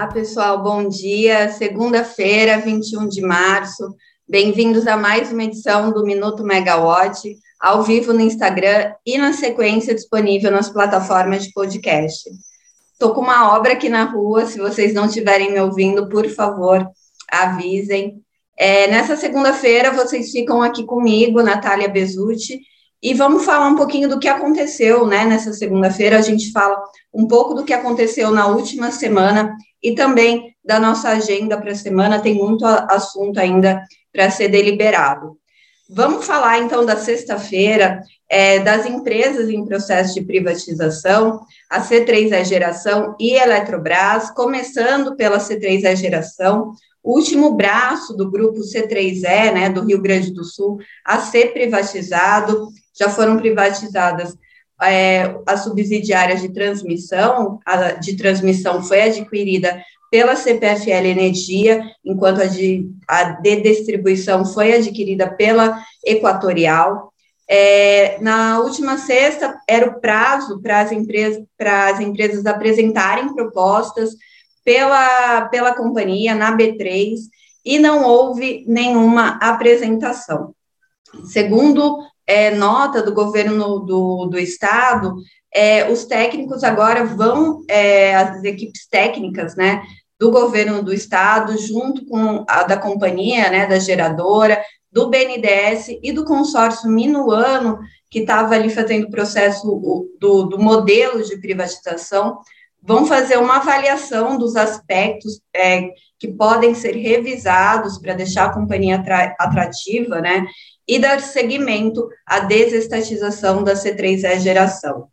Olá, pessoal, bom dia. Segunda-feira, 21 de março. Bem-vindos a mais uma edição do Minuto Megawatt, ao vivo no Instagram e na sequência disponível nas plataformas de podcast. Estou com uma obra aqui na rua, se vocês não estiverem me ouvindo, por favor, avisem. É, nessa segunda-feira, vocês ficam aqui comigo, Natália Bezutti, e vamos falar um pouquinho do que aconteceu, né? Nessa segunda-feira, a gente fala um pouco do que aconteceu na última semana e também da nossa agenda para a semana. Tem muito assunto ainda para ser deliberado. Vamos falar então da sexta-feira, é, das empresas em processo de privatização, a C3E Geração e Eletrobras, começando pela C3E Geração, o último braço do grupo C3E, né, do Rio Grande do Sul, a ser privatizado, já foram privatizadas é, as subsidiárias de transmissão, a de transmissão foi adquirida pela CPFL Energia, enquanto a de, a de distribuição foi adquirida pela Equatorial. É, na última sexta, era o prazo para as empresas, para as empresas apresentarem propostas pela, pela companhia na B3 e não houve nenhuma apresentação. Segundo é, nota do governo do, do estado, é, os técnicos agora vão, é, as equipes técnicas, né, do governo do estado, junto com a da companhia, né, da geradora, do BNDES e do consórcio Minuano, que estava ali fazendo o processo do, do modelo de privatização, vão fazer uma avaliação dos aspectos é, que podem ser revisados para deixar a companhia atrativa, né? E dar seguimento à desestatização da C3E geração.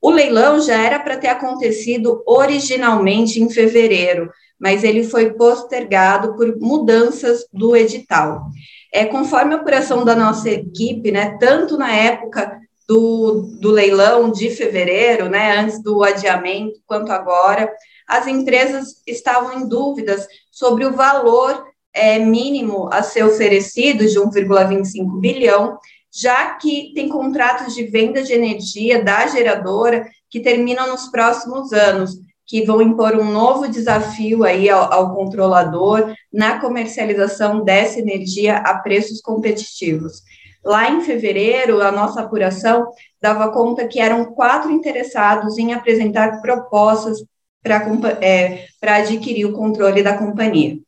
O leilão já era para ter acontecido originalmente em fevereiro, mas ele foi postergado por mudanças do edital. É, conforme a apuração da nossa equipe, né, tanto na época do, do leilão de fevereiro, né, antes do adiamento, quanto agora, as empresas estavam em dúvidas sobre o valor é, mínimo a ser oferecido de 1,25 bilhão, já que tem contratos de venda de energia da geradora que terminam nos próximos anos, que vão impor um novo desafio aí ao, ao controlador na comercialização dessa energia a preços competitivos. Lá em fevereiro, a nossa apuração dava conta que eram quatro interessados em apresentar propostas para é, adquirir o controle da companhia.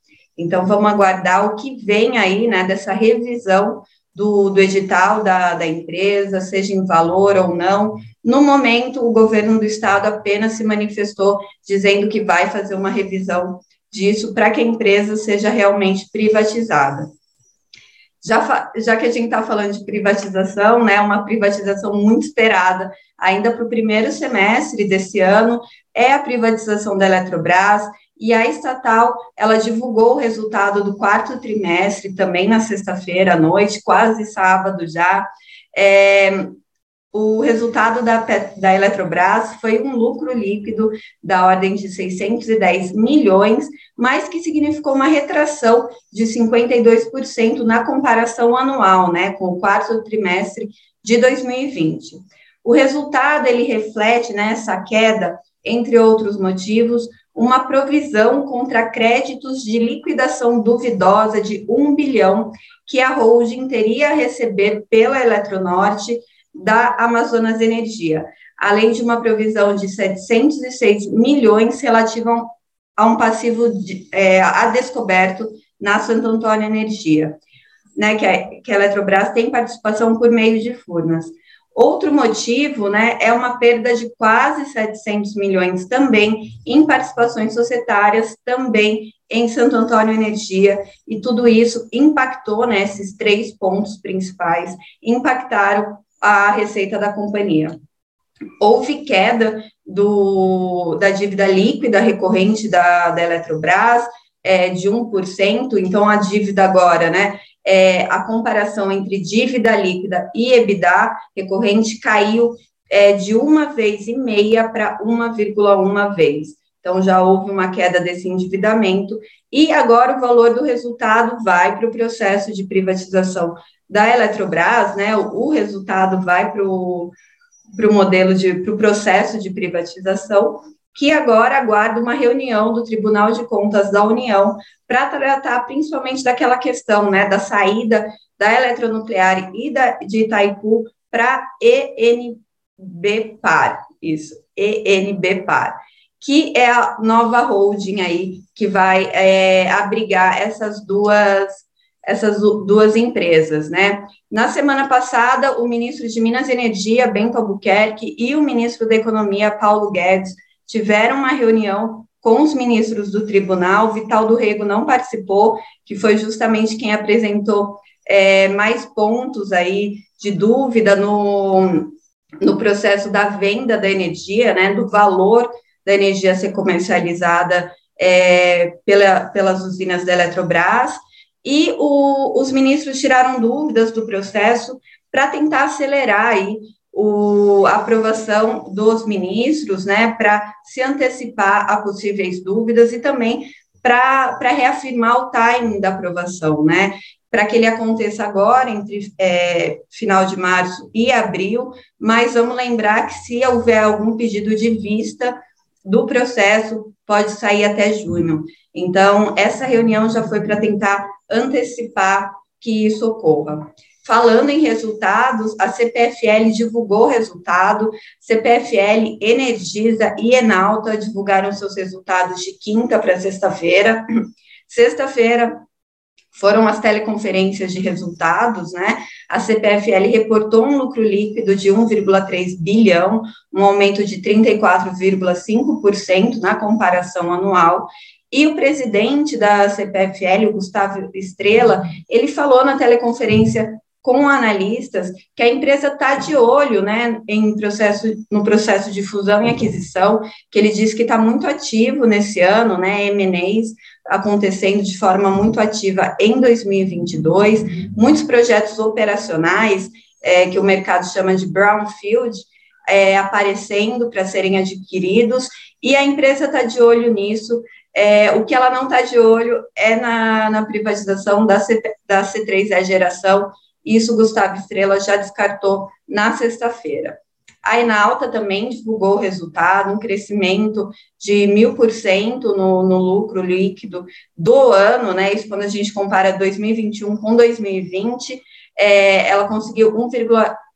Então, vamos aguardar o que vem aí, né, dessa revisão do, do edital da, da empresa, seja em valor ou não. No momento, o governo do estado apenas se manifestou dizendo que vai fazer uma revisão disso para que a empresa seja realmente privatizada. Já, já que a gente está falando de privatização, né, uma privatização muito esperada ainda para o primeiro semestre desse ano, é a privatização da Eletrobras, e a estatal, ela divulgou o resultado do quarto trimestre, também na sexta-feira à noite, quase sábado já, é, o resultado da, da Eletrobras foi um lucro líquido da ordem de 610 milhões, mas que significou uma retração de 52% na comparação anual, né, com o quarto trimestre de 2020. O resultado ele reflete nessa né, queda, entre outros motivos, uma provisão contra créditos de liquidação duvidosa de 1 bilhão que a holding teria a receber pela Eletronorte da Amazonas Energia, além de uma provisão de 706 milhões relativa a um passivo de, é, a descoberto na Santo Antônio Energia, né, que a, que a Eletrobras tem participação por meio de Furnas. Outro motivo, né, é uma perda de quase 700 milhões também em participações societárias, também em Santo Antônio Energia, e tudo isso impactou, né, esses três pontos principais, impactaram a receita da companhia. Houve queda do, da dívida líquida recorrente da, da Eletrobras, é, de 1%, então a dívida agora, né, é, a comparação entre dívida líquida e EBITDA recorrente caiu é, de uma vez e meia para 1,1 vez. Então, já houve uma queda desse endividamento, e agora o valor do resultado vai para o processo de privatização da Eletrobras, né? O, o resultado vai para o modelo de para o processo de privatização que agora aguarda uma reunião do Tribunal de Contas da União para tratar principalmente daquela questão, né, da saída da eletronuclear e da, de Itaipu para ENBPAR, isso, ENBPAR, que é a nova holding aí que vai é, abrigar essas duas essas duas empresas, né? Na semana passada, o ministro de Minas e Energia, Bento Albuquerque, e o ministro da Economia, Paulo Guedes, tiveram uma reunião com os ministros do tribunal. Vital do Rego não participou, que foi justamente quem apresentou é, mais pontos aí de dúvida no, no processo da venda da energia, né, do valor da energia ser comercializada é, pela, pelas usinas da Eletrobras, e o, os ministros tiraram dúvidas do processo para tentar acelerar aí o, a aprovação dos ministros, né, para se antecipar a possíveis dúvidas e também para reafirmar o timing da aprovação, né, para que ele aconteça agora, entre é, final de março e abril, mas vamos lembrar que se houver algum pedido de vista do processo, pode sair até junho. Então, essa reunião já foi para tentar antecipar que isso ocorra. Falando em resultados, a CPFL divulgou o resultado, CPFL, Energisa e Enalta divulgaram seus resultados de quinta para sexta-feira. Sexta-feira foram as teleconferências de resultados, né? A CPFL reportou um lucro líquido de 1,3 bilhão, um aumento de 34,5% na comparação anual, e o presidente da CPFL, o Gustavo Estrela, ele falou na teleconferência com analistas que a empresa está de olho né, em processo, no processo de fusão e aquisição, que ele diz que está muito ativo nesse ano, né, M&As acontecendo de forma muito ativa em 2022, muitos projetos operacionais, é, que o mercado chama de brownfield, é, aparecendo para serem adquiridos, e a empresa está de olho nisso, é, o que ela não está de olho é na, na privatização da, C, da C3E Geração, isso Gustavo Estrela já descartou na sexta-feira. A Enalta também divulgou o resultado, um crescimento de mil por cento no, lucro líquido do ano, né? Isso quando a gente compara 2021 com 2020, é, ela conseguiu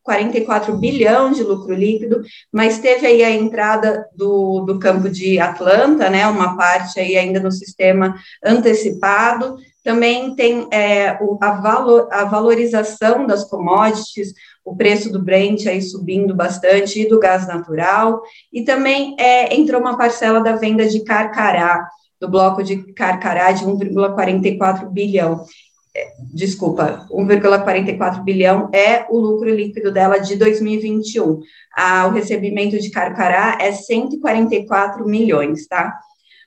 1,44 bilhão de lucro líquido, mas teve aí a entrada do, do campo de Atlanta, né? Uma parte aí ainda no sistema antecipado, também tem é, a, valor, a valorização das commodities, o preço do Brent aí subindo bastante e do gás natural, e também é, entrou uma parcela da venda de Carcará, do bloco de Carcará de 1,44 bilhão. Desculpa, 1,44 bilhão é o lucro líquido dela de 2021. Ah, o recebimento de Carcará é 144 milhões, tá?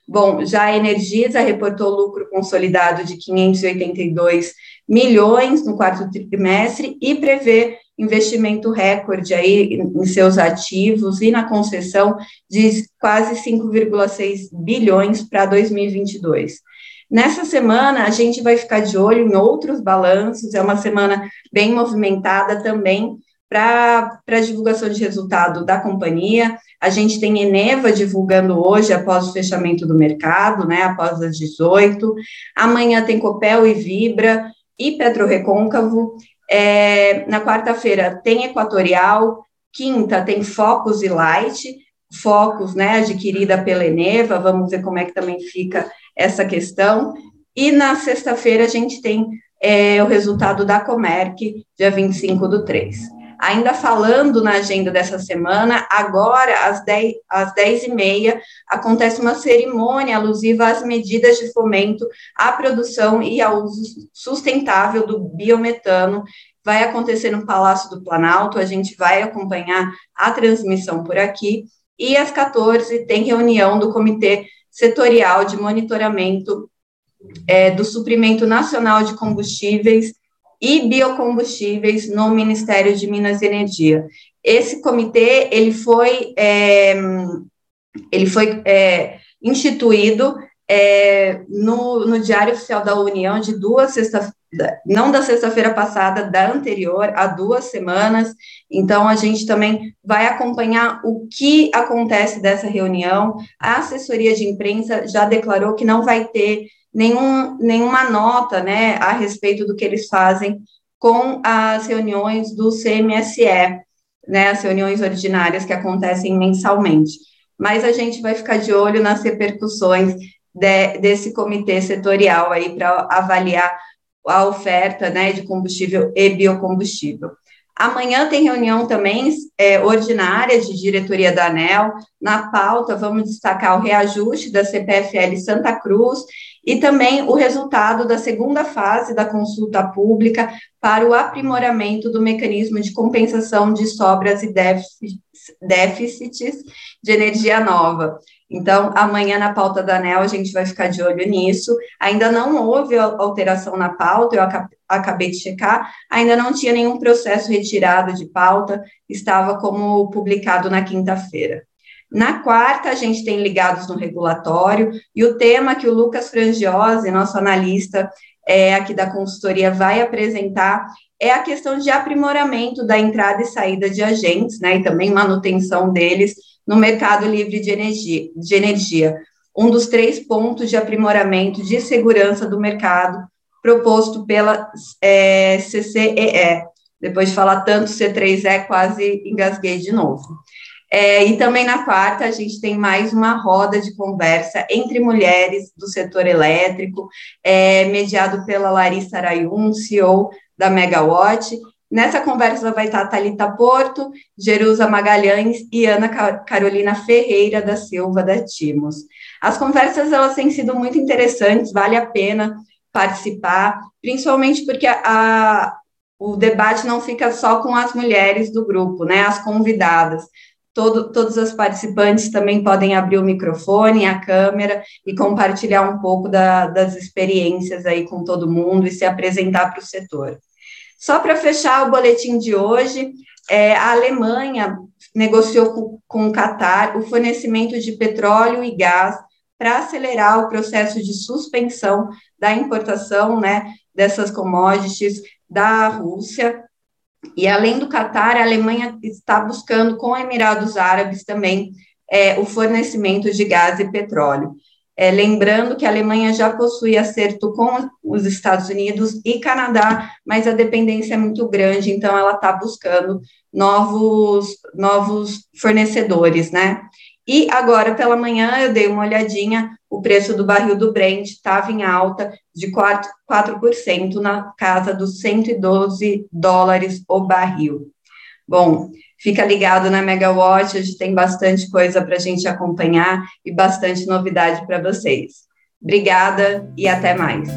Bom, já a Energisa reportou lucro consolidado de 582 milhões no quarto trimestre e prevê investimento recorde aí em seus ativos e na concessão de quase 5,6 bilhões para 2022. Nessa semana, a gente vai ficar de olho em outros balanços, é uma semana bem movimentada também para a divulgação de resultado da companhia. A gente tem Eneva divulgando hoje, após o fechamento do mercado, né, após as 18. Amanhã tem Copel e Vibra e Petro Recôncavo. É, na quarta-feira tem Equatorial. Quinta tem Focus e Light. Focus, né, adquirida pela Eneva. Vamos ver como é que também fica essa questão. E na sexta-feira a gente tem é, o resultado da Comerc, dia 25 do 3. Ainda falando na agenda dessa semana, agora, às 10, às 10 e meia, acontece uma cerimônia alusiva às medidas de fomento à produção e ao uso sustentável do biometano. Vai acontecer no Palácio do Planalto, a gente vai acompanhar a transmissão por aqui. E às 14 tem reunião do Comitê Setorial de Monitoramento é, do Suprimento Nacional de Combustíveis e biocombustíveis no Ministério de Minas e Energia. Esse comitê ele foi é, ele foi é, instituído é, no, no Diário Oficial da União de duas não da sexta-feira passada, da anterior, há duas semanas. Então, a gente também vai acompanhar o que acontece dessa reunião. A assessoria de imprensa já declarou que não vai ter nenhum, nenhuma nota né, a respeito do que eles fazem com as reuniões do CMSE, né, as reuniões ordinárias que acontecem mensalmente. Mas a gente vai ficar de olho nas repercussões de, desse comitê setorial aí para avaliar a oferta né, de combustível e biocombustível. Amanhã tem reunião também é, ordinária de diretoria da ANEL. Na pauta, vamos destacar o reajuste da CPFL Santa Cruz e também o resultado da segunda fase da consulta pública para o aprimoramento do mecanismo de compensação de sobras e déficits de energia nova. Então, amanhã na pauta da ANEL a gente vai ficar de olho nisso. Ainda não houve alteração na pauta, eu acabei de checar, ainda não tinha nenhum processo retirado de pauta, estava como publicado na quinta-feira. Na quarta, a gente tem ligados no regulatório, e o tema que o Lucas Frangiosi, nosso analista é, aqui da consultoria, vai apresentar é a questão de aprimoramento da entrada e saída de agentes, né, e também manutenção deles no mercado livre de energia, de energia, um dos três pontos de aprimoramento de segurança do mercado proposto pela é, CCEE. Depois de falar tanto C3E, quase engasguei de novo. É, e também na quarta, a gente tem mais uma roda de conversa entre mulheres do setor elétrico, é, mediado pela Larissa Arayun, CEO da Megawatt, Nessa conversa vai estar Talita Porto, Jerusa Magalhães e Ana Carolina Ferreira da Silva da Timos. As conversas elas têm sido muito interessantes, vale a pena participar, principalmente porque a, a, o debate não fica só com as mulheres do grupo, né? As convidadas. Todo, todos os participantes também podem abrir o microfone, a câmera e compartilhar um pouco da, das experiências aí com todo mundo e se apresentar para o setor. Só para fechar o boletim de hoje, é, a Alemanha negociou com, com o Catar o fornecimento de petróleo e gás para acelerar o processo de suspensão da importação né, dessas commodities da Rússia. E além do Catar, a Alemanha está buscando com Emirados Árabes também é, o fornecimento de gás e petróleo. É, lembrando que a Alemanha já possui acerto com os Estados Unidos e Canadá, mas a dependência é muito grande, então ela está buscando novos, novos fornecedores, né? E agora pela manhã eu dei uma olhadinha, o preço do barril do Brent estava em alta de 4%, 4% na casa dos 112 dólares o barril. Bom, Fica ligado na Megawatt, hoje tem bastante coisa para a gente acompanhar e bastante novidade para vocês. Obrigada e até mais.